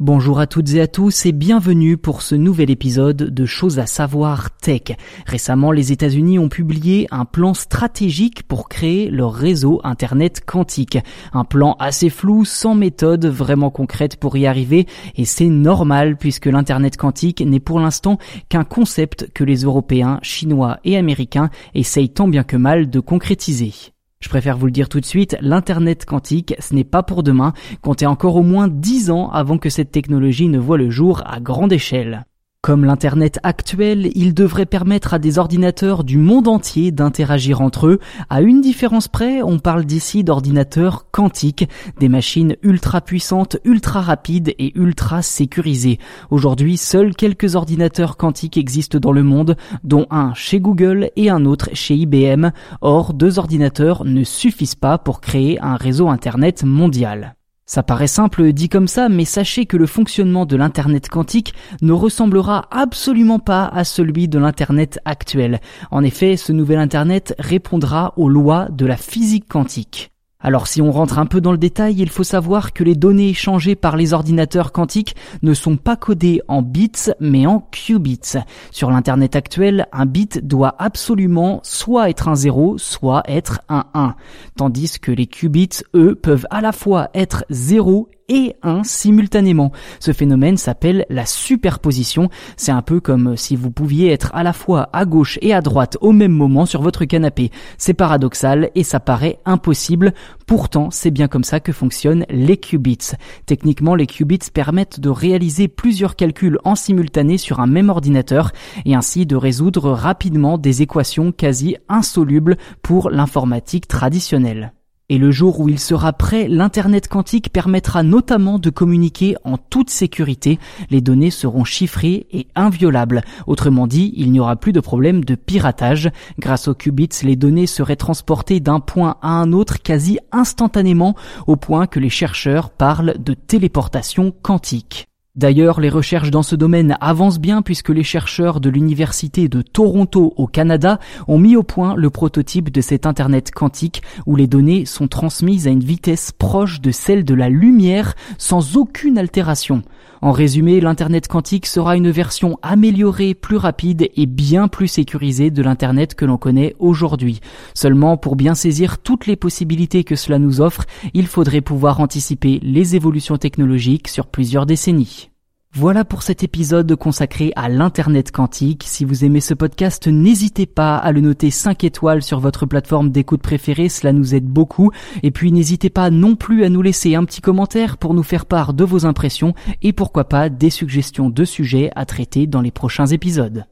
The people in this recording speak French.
Bonjour à toutes et à tous et bienvenue pour ce nouvel épisode de Choses à savoir tech. Récemment, les États-Unis ont publié un plan stratégique pour créer leur réseau Internet quantique. Un plan assez flou, sans méthode vraiment concrète pour y arriver et c'est normal puisque l'Internet quantique n'est pour l'instant qu'un concept que les Européens, Chinois et Américains essayent tant bien que mal de concrétiser. Je préfère vous le dire tout de suite, l'Internet quantique, ce n'est pas pour demain, comptez encore au moins 10 ans avant que cette technologie ne voit le jour à grande échelle. Comme l'Internet actuel, il devrait permettre à des ordinateurs du monde entier d'interagir entre eux. À une différence près, on parle d'ici d'ordinateurs quantiques, des machines ultra puissantes, ultra rapides et ultra sécurisées. Aujourd'hui, seuls quelques ordinateurs quantiques existent dans le monde, dont un chez Google et un autre chez IBM. Or, deux ordinateurs ne suffisent pas pour créer un réseau Internet mondial. Ça paraît simple dit comme ça, mais sachez que le fonctionnement de l'Internet quantique ne ressemblera absolument pas à celui de l'Internet actuel. En effet, ce nouvel Internet répondra aux lois de la physique quantique. Alors si on rentre un peu dans le détail, il faut savoir que les données échangées par les ordinateurs quantiques ne sont pas codées en bits mais en qubits. Sur l'internet actuel, un bit doit absolument soit être un 0, soit être un 1. Tandis que les qubits, eux, peuvent à la fois être 0 et 1 simultanément. Ce phénomène s'appelle la superposition. C'est un peu comme si vous pouviez être à la fois à gauche et à droite au même moment sur votre canapé. C'est paradoxal et ça paraît impossible. Pourtant, c'est bien comme ça que fonctionnent les qubits. Techniquement, les qubits permettent de réaliser plusieurs calculs en simultané sur un même ordinateur et ainsi de résoudre rapidement des équations quasi insolubles pour l'informatique traditionnelle. Et le jour où il sera prêt, l'Internet quantique permettra notamment de communiquer en toute sécurité. Les données seront chiffrées et inviolables. Autrement dit, il n'y aura plus de problème de piratage. Grâce aux qubits, les données seraient transportées d'un point à un autre quasi instantanément, au point que les chercheurs parlent de téléportation quantique. D'ailleurs, les recherches dans ce domaine avancent bien puisque les chercheurs de l'Université de Toronto au Canada ont mis au point le prototype de cet Internet quantique où les données sont transmises à une vitesse proche de celle de la lumière sans aucune altération. En résumé, l'Internet quantique sera une version améliorée, plus rapide et bien plus sécurisée de l'Internet que l'on connaît aujourd'hui. Seulement, pour bien saisir toutes les possibilités que cela nous offre, il faudrait pouvoir anticiper les évolutions technologiques sur plusieurs décennies. Voilà pour cet épisode consacré à l'Internet quantique. Si vous aimez ce podcast, n'hésitez pas à le noter 5 étoiles sur votre plateforme d'écoute préférée, cela nous aide beaucoup. Et puis n'hésitez pas non plus à nous laisser un petit commentaire pour nous faire part de vos impressions et pourquoi pas des suggestions de sujets à traiter dans les prochains épisodes.